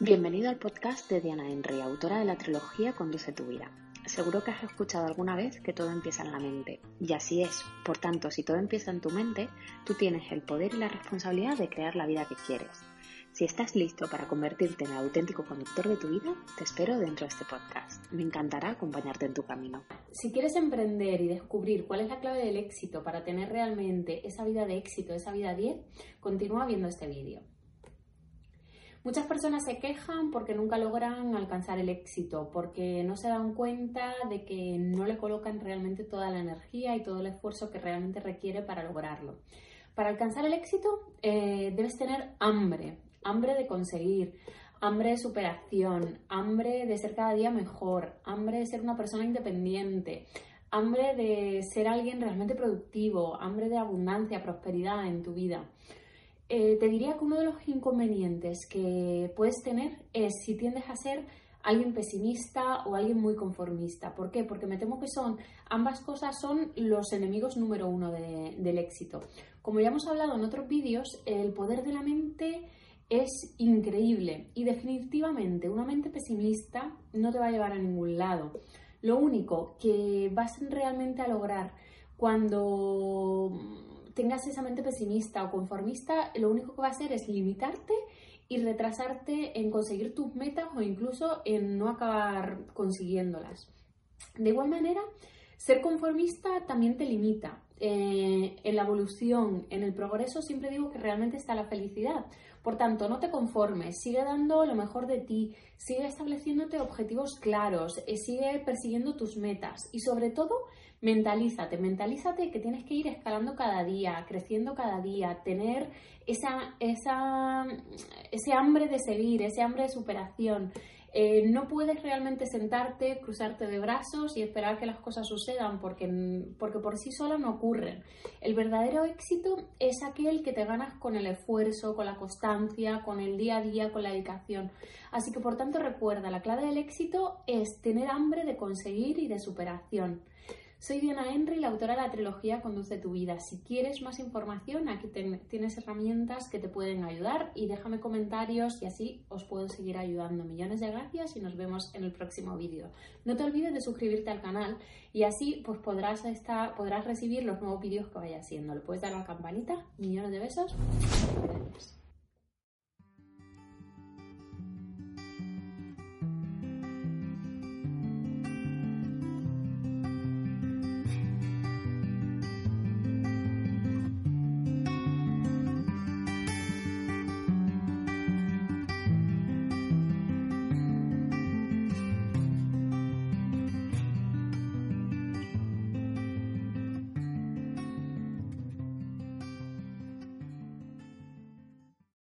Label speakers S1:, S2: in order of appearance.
S1: Bienvenido al podcast de Diana Henry, autora de la trilogía Conduce tu vida. Seguro que has escuchado alguna vez que todo empieza en la mente, y así es. Por tanto, si todo empieza en tu mente, tú tienes el poder y la responsabilidad de crear la vida que quieres. Si estás listo para convertirte en el auténtico conductor de tu vida, te espero dentro de este podcast. Me encantará acompañarte en tu camino.
S2: Si quieres emprender y descubrir cuál es la clave del éxito para tener realmente esa vida de éxito, esa vida 10, continúa viendo este vídeo. Muchas personas se quejan porque nunca logran alcanzar el éxito, porque no se dan cuenta de que no le colocan realmente toda la energía y todo el esfuerzo que realmente requiere para lograrlo. Para alcanzar el éxito eh, debes tener hambre, hambre de conseguir, hambre de superación, hambre de ser cada día mejor, hambre de ser una persona independiente, hambre de ser alguien realmente productivo, hambre de abundancia, prosperidad en tu vida. Eh, te diría que uno de los inconvenientes que puedes tener es si tiendes a ser alguien pesimista o alguien muy conformista. ¿Por qué? Porque me temo que son, ambas cosas son los enemigos número uno del éxito. Como ya hemos hablado en otros vídeos, el poder de la mente es increíble y definitivamente una mente pesimista no te va a llevar a ningún lado. Lo único que vas realmente a lograr cuando tengas esa mente pesimista o conformista, lo único que va a hacer es limitarte y retrasarte en conseguir tus metas o incluso en no acabar consiguiéndolas. De igual manera, ser conformista también te limita. Eh, en la evolución, en el progreso, siempre digo que realmente está la felicidad. Por tanto, no te conformes, sigue dando lo mejor de ti, sigue estableciéndote objetivos claros, eh, sigue persiguiendo tus metas y sobre todo, mentalízate, mentalízate que tienes que ir escalando cada día, creciendo cada día, tener esa, esa, ese hambre de seguir, ese hambre de superación. Eh, no puedes realmente sentarte, cruzarte de brazos y esperar que las cosas sucedan porque, porque por sí solas no ocurren. El verdadero éxito es aquel que te ganas con el esfuerzo, con la constancia, con el día a día, con la dedicación. Así que por tanto recuerda, la clave del éxito es tener hambre de conseguir y de superación. Soy Diana Henry, la autora de la trilogía Conduce tu vida. Si quieres más información, aquí tienes herramientas que te pueden ayudar y déjame comentarios y así os puedo seguir ayudando. Millones de gracias y nos vemos en el próximo vídeo. No te olvides de suscribirte al canal y así pues podrás, podrás recibir los nuevos vídeos que vaya haciendo. Le puedes dar a la campanita. Millones de besos.